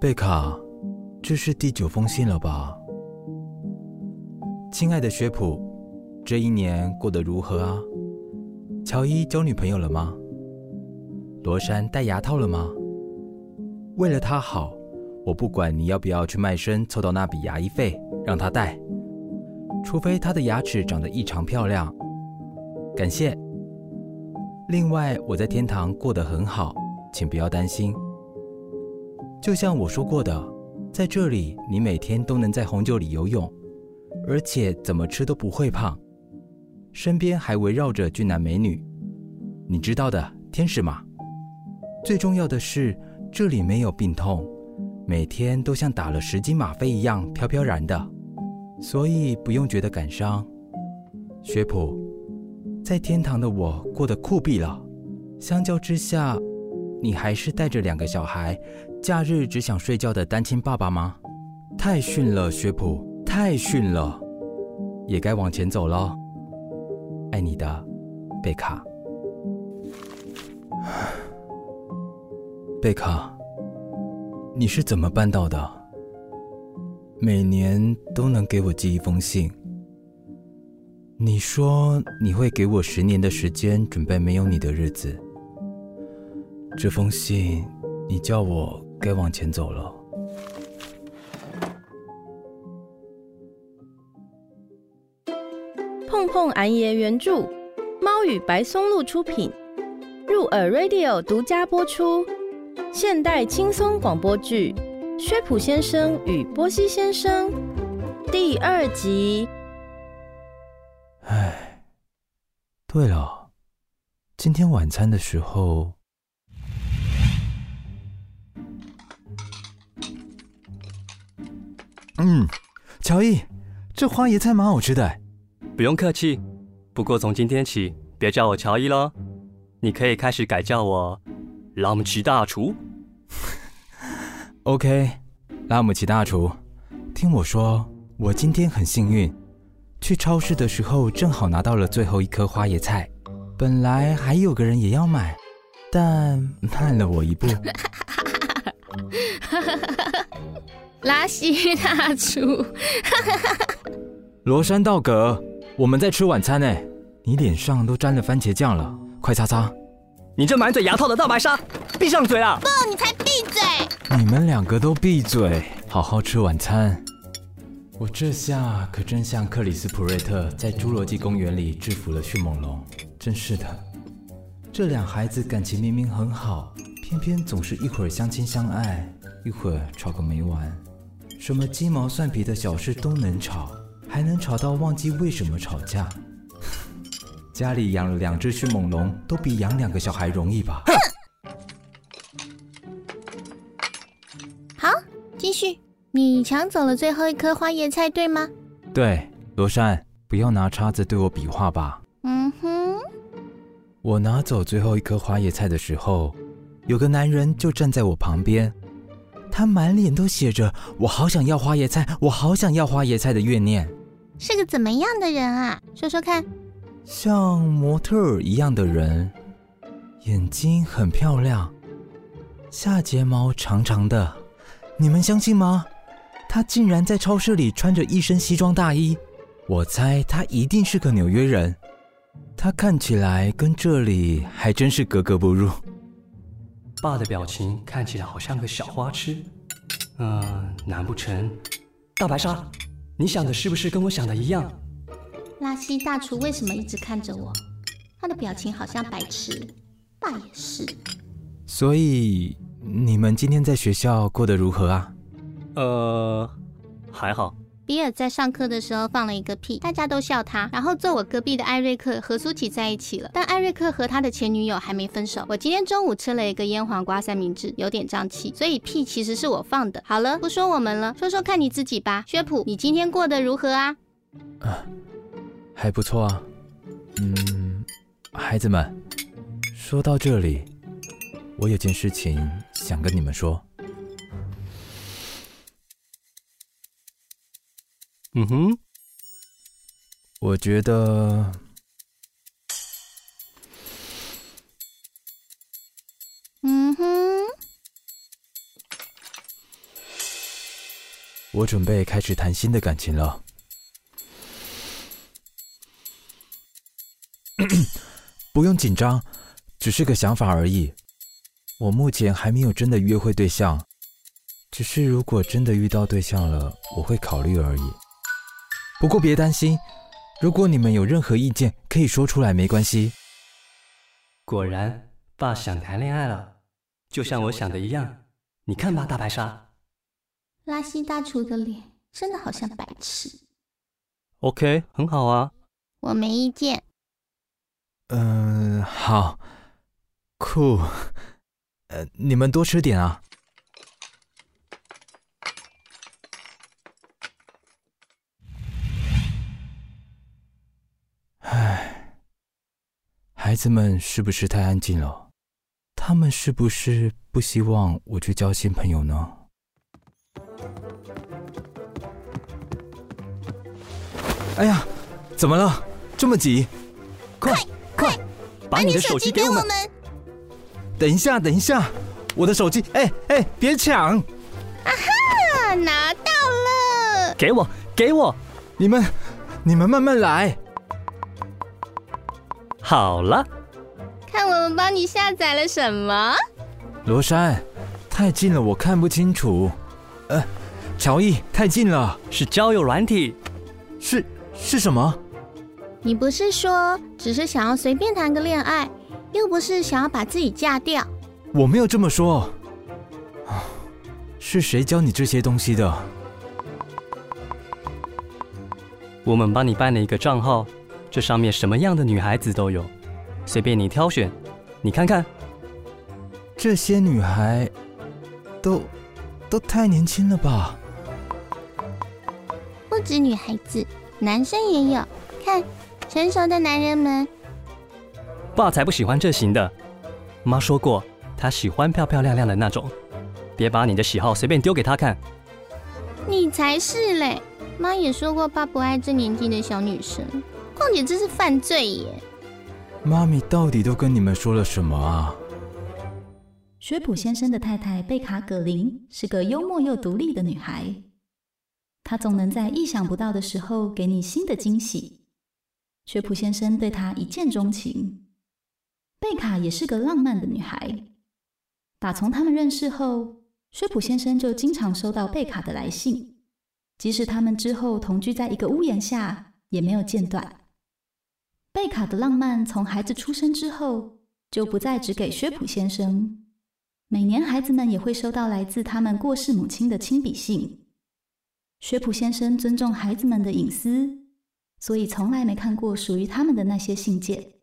贝卡，这是第九封信了吧？亲爱的薛普，这一年过得如何啊？乔伊交女朋友了吗？罗珊戴牙套了吗？为了她好，我不管你要不要去卖身凑到那笔牙医费，让她戴，除非她的牙齿长得异常漂亮。感谢。另外，我在天堂过得很好，请不要担心。就像我说过的，在这里你每天都能在红酒里游泳，而且怎么吃都不会胖。身边还围绕着俊男美女，你知道的，天使嘛。最重要的是，这里没有病痛，每天都像打了十斤吗啡一样飘飘然的，所以不用觉得感伤。薛普，在天堂的我过得酷毙了，相较之下，你还是带着两个小孩，假日只想睡觉的单亲爸爸吗？太逊了，薛普，太逊了，也该往前走了。爱你的，贝卡。贝卡，你是怎么办到的？每年都能给我寄一封信。你说你会给我十年的时间准备没有你的日子。这封信，你叫我该往前走了。碰碰安爷原著，猫与白松露出品，入耳 Radio 独家播出，现代轻松广播剧《薛普先生与波西先生》第二集。对了，今天晚餐的时候，嗯，乔伊，这花椰菜蛮好吃的。不用客气，不过从今天起，别叫我乔伊喽，你可以开始改叫我拉姆齐大厨。OK，拉姆齐大厨，听我说，我今天很幸运，去超市的时候正好拿到了最后一颗花椰菜，本来还有个人也要买，但慢了我一步。拉西大厨，罗山道格。我们在吃晚餐呢，你脸上都沾了番茄酱了，快擦擦！你这满嘴牙套的大白鲨，闭上嘴啊！不，你才闭嘴！你们两个都闭嘴，好好吃晚餐。我这下可真像克里斯普瑞特在侏罗纪公园里制服了迅猛龙，真是的。这俩孩子感情明明很好，偏偏总是一会儿相亲相爱，一会儿吵个没完，什么鸡毛蒜皮的小事都能吵。还能吵到忘记为什么吵架？家里养了两只迅猛龙，都比养两个小孩容易吧？好，继续。你抢走了最后一颗花椰菜，对吗？对，罗珊，不要拿叉子对我比划吧。嗯哼。我拿走最后一颗花椰菜的时候，有个男人就站在我旁边，他满脸都写着“我好想要花椰菜，我好想要花椰菜”的怨念。是个怎么样的人啊？说说看。像模特儿一样的人，眼睛很漂亮，下睫毛长长的。你们相信吗？他竟然在超市里穿着一身西装大衣。我猜他一定是个纽约人。他看起来跟这里还真是格格不入。爸的表情看起来好像个小花痴。嗯、呃，难不成大白鲨？你想的是不是跟我想的一样？拉西大厨为什么一直看着我？他的表情好像白痴。爸也是。所以你们今天在学校过得如何啊？呃，还好。比尔在上课的时候放了一个屁，大家都笑他。然后坐我隔壁的艾瑞克和苏琪在一起了，但艾瑞克和他的前女友还没分手。我今天中午吃了一个腌黄瓜三明治，有点胀气，所以屁其实是我放的。好了，不说我们了，说说看你自己吧。薛普，你今天过得如何啊？啊，还不错啊。嗯，孩子们，说到这里，我有件事情想跟你们说。嗯哼我觉得嗯哼我准备开始谈新的感情了。不用紧张只是个想法而已。我目前还没有真的约会对象只是如果真的遇到对象了我会考虑而已。不过别担心，如果你们有任何意见，可以说出来，没关系。果然，爸想谈恋爱了，就像我想的一样。你看吧，大白鲨。拉西大厨的脸真的好像白痴。OK，很好啊。我没意见。嗯、呃，好，酷。呃，你们多吃点啊。孩子们是不是太安静了？他们是不是不希望我去交新朋友呢？哎呀，怎么了？这么急？快快，把你的手机给我们！等一下，等一下，我的手机！哎哎，别抢！啊哈，拿到了！给我，给我！你们，你们慢慢来。好了，看我们帮你下载了什么？罗珊，太近了，我看不清楚。呃，乔伊，太近了，是交友软体。是。是什么？你不是说只是想要随便谈个恋爱，又不是想要把自己嫁掉？我没有这么说。是谁教你这些东西的？我们帮你办了一个账号，这上面什么样的女孩子都有，随便你挑选。你看看，这些女孩都都太年轻了吧？不止女孩子。男生也有，看成熟的男人们。爸才不喜欢这型的，妈说过，她喜欢漂漂亮亮的那种。别把你的喜好随便丢给她看。你才是嘞！妈也说过，爸不爱这年纪的小女生。况且这是犯罪耶！妈咪到底都跟你们说了什么啊？薛普先生的太太贝卡·葛林是个幽默又独立的女孩。她总能在意想不到的时候给你新的惊喜。薛普先生对她一见钟情。贝卡也是个浪漫的女孩。打从他们认识后，薛普先生就经常收到贝卡的来信，即使他们之后同居在一个屋檐下，也没有间断。贝卡的浪漫从孩子出生之后就不再只给薛普先生，每年孩子们也会收到来自他们过世母亲的亲笔信。薛普先生尊重孩子们的隐私，所以从来没看过属于他们的那些信件。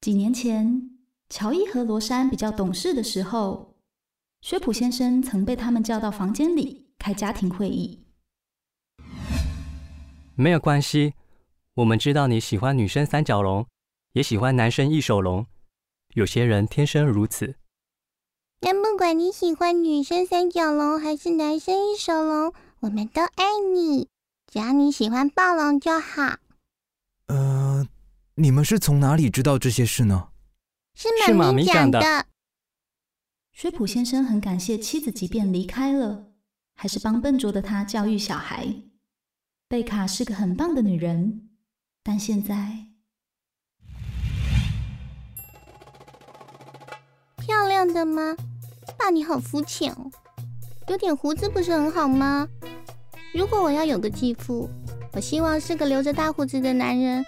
几年前，乔伊和罗珊比较懂事的时候，薛普先生曾被他们叫到房间里开家庭会议。没有关系，我们知道你喜欢女生三角龙，也喜欢男生一手龙。有些人天生如此。但不管你喜欢女生三角龙还是男生一手龙，我们都爱你。只要你喜欢暴龙就好。呃，你们是从哪里知道这些事呢？是妈咪讲的。水普先生很感谢妻子，即便离开了，还是帮笨拙的他教育小孩。贝卡是个很棒的女人，但现在。漂亮的吗？爸，你好肤浅哦。有点胡子不是很好吗？如果我要有个继父，我希望是个留着大胡子的男人，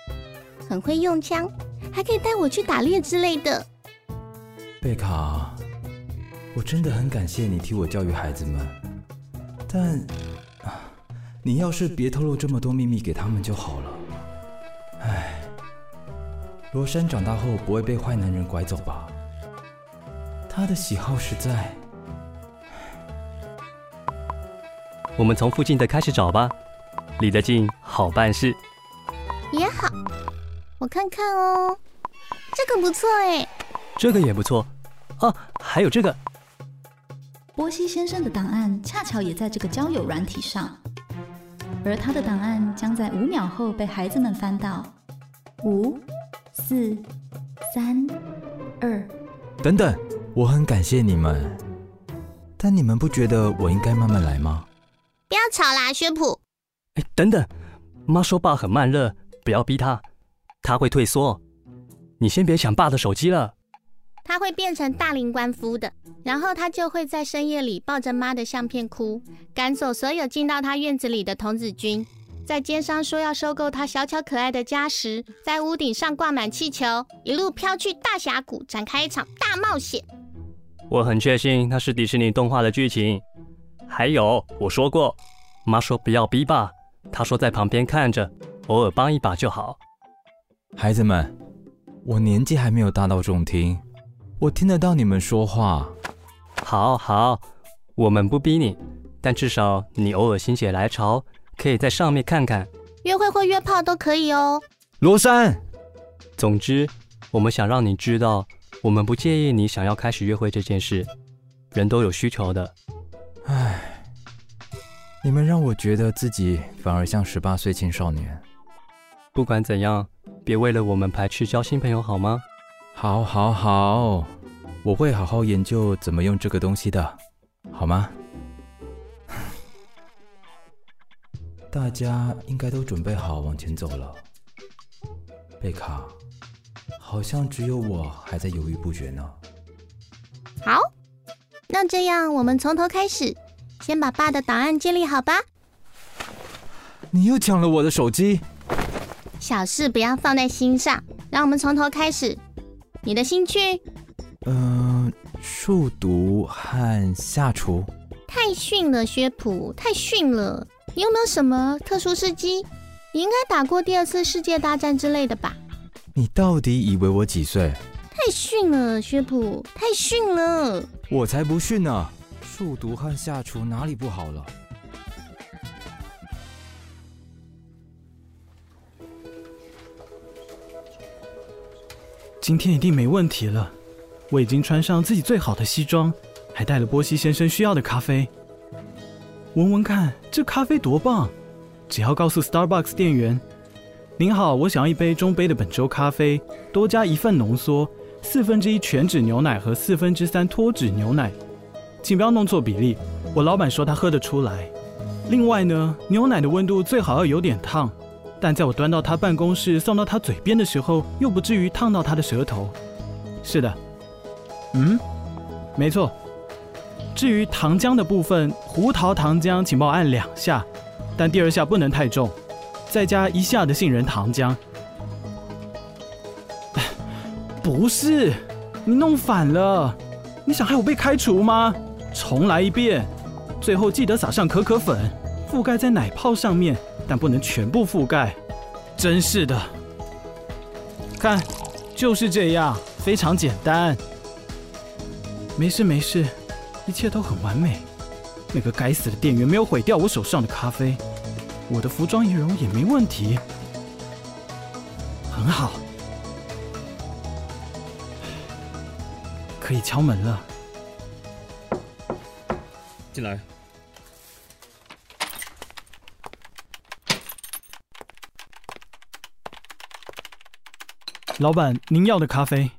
很会用枪，还可以带我去打猎之类的。贝卡，我真的很感谢你替我教育孩子们，但你要是别透露这么多秘密给他们就好了。唉，罗珊长大后不会被坏男人拐走吧？他的喜好实在。我们从附近的开始找吧，离得近好办事。也好，我看看哦，这个不错哎。这个也不错，哦，还有这个。波西先生的档案恰巧也在这个交友软体上，而他的档案将在五秒后被孩子们翻到。五、四、三、二。等等。我很感谢你们，但你们不觉得我应该慢慢来吗？不要吵啦，薛普。哎，等等，妈说爸很慢热，不要逼他，他会退缩。你先别抢爸的手机了。他会变成大龄官夫的，然后他就会在深夜里抱着妈的相片哭，赶走所有进到他院子里的童子军，在奸商说要收购他小巧可爱的家时，在屋顶上挂满气球，一路飘去大峡谷，展开一场大冒险。我很确信那是迪士尼动画的剧情。还有，我说过，妈说不要逼爸，她说在旁边看着，偶尔帮一把就好。孩子们，我年纪还没有大到中听，我听得到你们说话。好好，我们不逼你，但至少你偶尔心血来潮，可以在上面看看。约会或约炮都可以哦。罗珊，总之，我们想让你知道。我们不介意你想要开始约会这件事，人都有需求的。唉，你们让我觉得自己反而像十八岁青少年。不管怎样，别为了我们排斥交新朋友好吗？好，好，好，我会好好研究怎么用这个东西的，好吗？大家应该都准备好往前走了，贝卡。好像只有我还在犹豫不决呢。好，那这样我们从头开始，先把爸的档案建立好吧。你又抢了我的手机。小事不要放在心上，让我们从头开始。你的兴趣？嗯、呃，数独和下厨。太逊了，薛普，太逊了。你有没有什么特殊事迹？你应该打过第二次世界大战之类的吧？你到底以为我几岁？太逊了，薛普，太逊了！我才不逊呢！数独和下厨哪里不好了？今天一定没问题了。我已经穿上自己最好的西装，还带了波西先生需要的咖啡。闻闻看，这咖啡多棒！只要告诉 Starbucks 店员。您好，我想要一杯中杯的本州咖啡，多加一份浓缩，四分之一全脂牛奶和四分之三脱脂牛奶，请不要弄错比例。我老板说他喝得出来。另外呢，牛奶的温度最好要有点烫，但在我端到他办公室送到他嘴边的时候，又不至于烫到他的舌头。是的，嗯，没错。至于糖浆的部分，胡桃糖浆请帮我按两下，但第二下不能太重。再加一下的杏仁糖浆。不是，你弄反了。你想害我被开除吗？重来一遍。最后记得撒上可可粉，覆盖在奶泡上面，但不能全部覆盖。真是的。看，就是这样，非常简单。没事没事，一切都很完美。那个该死的店员没有毁掉我手上的咖啡。我的服装仪容也没问题，很好，可以敲门了。进来。老板，您要的咖啡。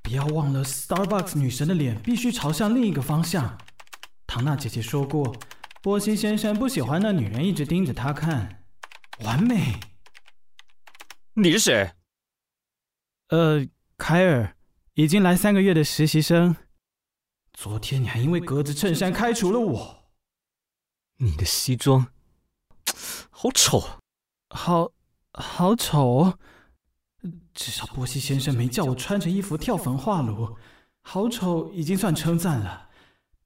不要忘了，Starbucks 女神的脸必须朝向另一个方向。唐娜姐姐说过。波西先生不喜欢那女人一直盯着他看，完美。你是谁？呃，凯尔，已经来三个月的实习生。昨天你还因为格子衬衫开除了我。你的西装好丑，好，好丑。至少波西先生没叫我穿着衣服跳焚化炉，好丑已经算称赞了。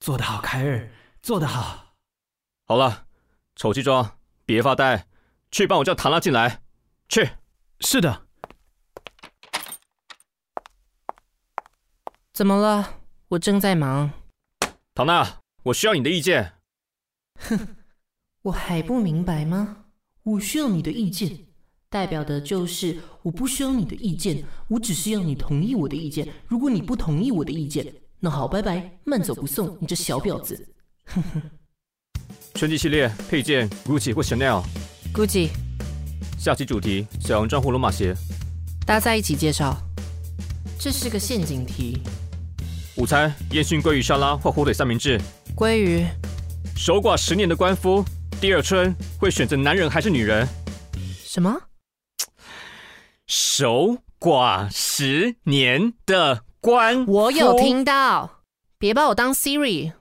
做得好，凯尔，做得好。好了，丑西装，别发呆，去帮我叫唐娜进来。去。是的。怎么了？我正在忙。唐娜，我需要你的意见。哼，我还不明白吗？我需要你的意见，代表的就是我不需要你的意见，我只是要你同意我的意见。如果你不同意我的意见，那好，拜拜，慢走不送，你这小婊子。哼哼。春季系列配件，Gucci 或 Chanel。Gucci。下期主题：小羊装或罗马鞋。搭在一起介绍。这是个陷阱题。午餐：烟熏鲑鱼沙拉或火腿三明治。鲑鱼。守寡十年的官夫，第二春会选择男人还是女人？什么？守寡十年的官，我有听到，别把我当 Siri。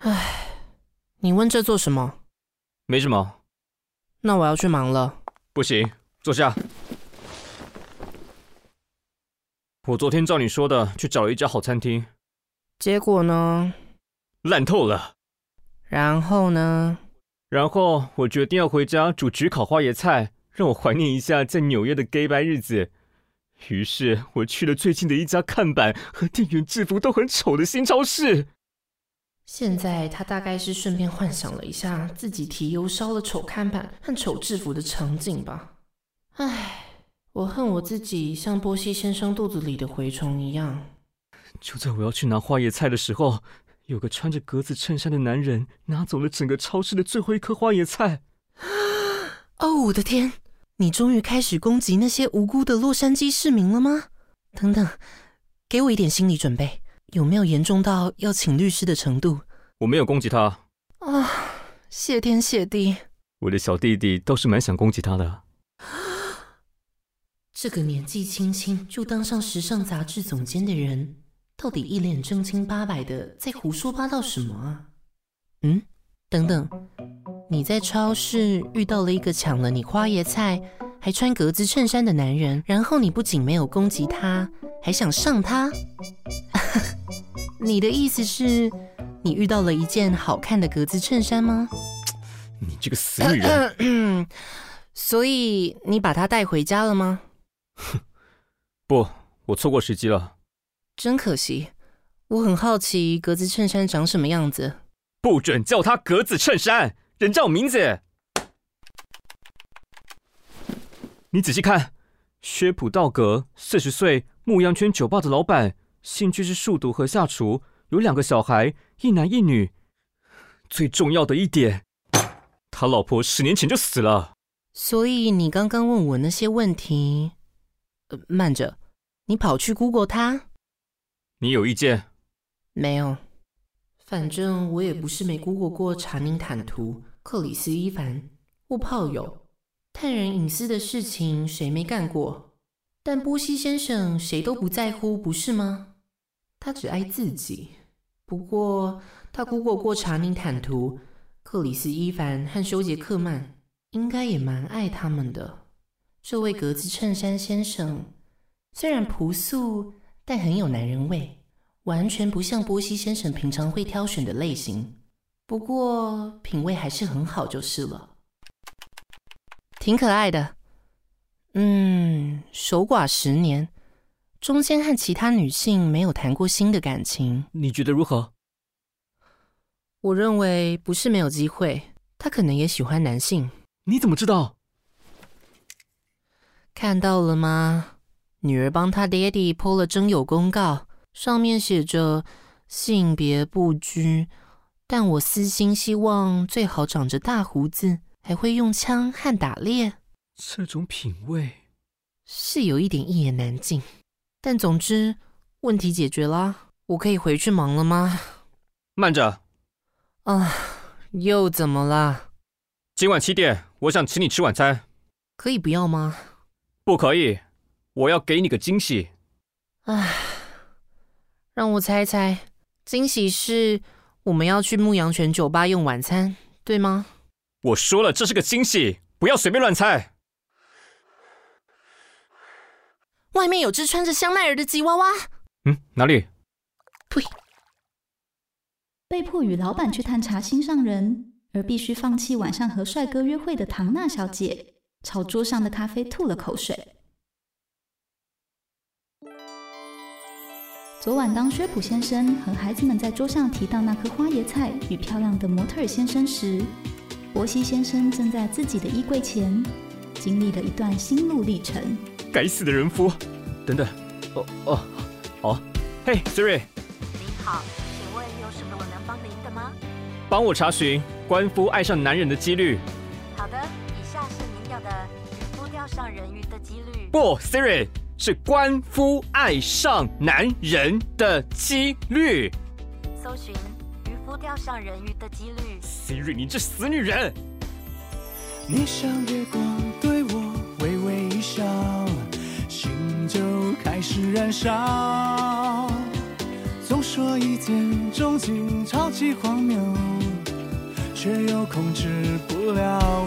唉，你问这做什么？没什么。那我要去忙了。不行，坐下。我昨天照你说的去找了一家好餐厅，结果呢？烂透了。然后呢？然后我决定要回家煮焗烤花椰菜，让我怀念一下在纽约的 gay 白日子。于是我去了最近的一家看板和店员制服都很丑的新超市。现在他大概是顺便幻想了一下自己提油烧了丑看板和丑制服的场景吧。唉。我恨我自己，像波西先生肚子里的蛔虫一样。就在我要去拿花椰菜的时候，有个穿着格子衬衫的男人拿走了整个超市的最后一颗花椰菜。哦，我的天！你终于开始攻击那些无辜的洛杉矶市民了吗？等等，给我一点心理准备，有没有严重到要请律师的程度？我没有攻击他。啊、哦，谢天谢地！我的小弟弟倒是蛮想攻击他的。这个年纪轻轻就当上时尚杂志总监的人，到底一脸正经八百的在胡说八道什么啊？嗯，等等，你在超市遇到了一个抢了你花椰菜，还穿格子衬衫的男人，然后你不仅没有攻击他，还想上他？你的意思是，你遇到了一件好看的格子衬衫吗？你这个死女人！所以你把他带回家了吗？哼，不，我错过时机了。真可惜，我很好奇格子衬衫长什么样子。不准叫他格子衬衫，人叫我名字。你仔细看，薛普道格，四十岁，牧羊圈酒吧的老板，兴趣是数独和下厨，有两个小孩，一男一女。最重要的一点，他老婆十年前就死了。所以你刚刚问我那些问题。呃，慢着，你跑去 Google 他？你有意见？没有，反正我也不是没 Google 过查宁坦图、克里斯伊凡或炮友，探人隐私的事情谁没干过？但波西先生谁都不在乎，不是吗？他只爱自己。不过他 Google 过查宁坦图、克里斯伊凡和休杰克曼，应该也蛮爱他们的。这位格子衬衫先生虽然朴素，但很有男人味，完全不像波西先生平常会挑选的类型。不过品味还是很好，就是了。挺可爱的。嗯，守寡十年，中间和其他女性没有谈过新的感情。你觉得如何？我认为不是没有机会，他可能也喜欢男性。你怎么知道？看到了吗？女儿帮她爹地 po 了征友公告，上面写着性别不拘，但我私心希望最好长着大胡子，还会用枪和打猎。这种品味是有一点一言难尽，但总之问题解决啦。我可以回去忙了吗？慢着！啊，又怎么了？今晚七点，我想请你吃晚餐，可以不要吗？不可以，我要给你个惊喜。唉，让我猜猜，惊喜是我们要去牧羊犬酒吧用晚餐，对吗？我说了，这是个惊喜，不要随便乱猜。外面有只穿着香奈儿的吉娃娃。嗯，哪里？呸！被迫与老板去探查心上人，而必须放弃晚上和帅哥约会的唐娜小姐。朝桌上的咖啡吐了口水。昨晚，当薛普先生和孩子们在桌上提到那颗花椰菜与漂亮的模特儿先生时，博西先生正在自己的衣柜前经历了一段心路历程。该死的人夫！等等，哦哦，好，嘿，Siri。您好，请问有什么我能帮您的吗？帮我查询官夫爱上男人的几率。好的。以下是您要的渔夫钓上人鱼的几率？不，Siri 是官夫爱上男人的几率。搜寻渔夫扑钓上人鱼的几率。Siri，你这死女人！你像月光对我微微一笑，心就开始燃烧。总说一见钟情超级荒谬，却又控制不了。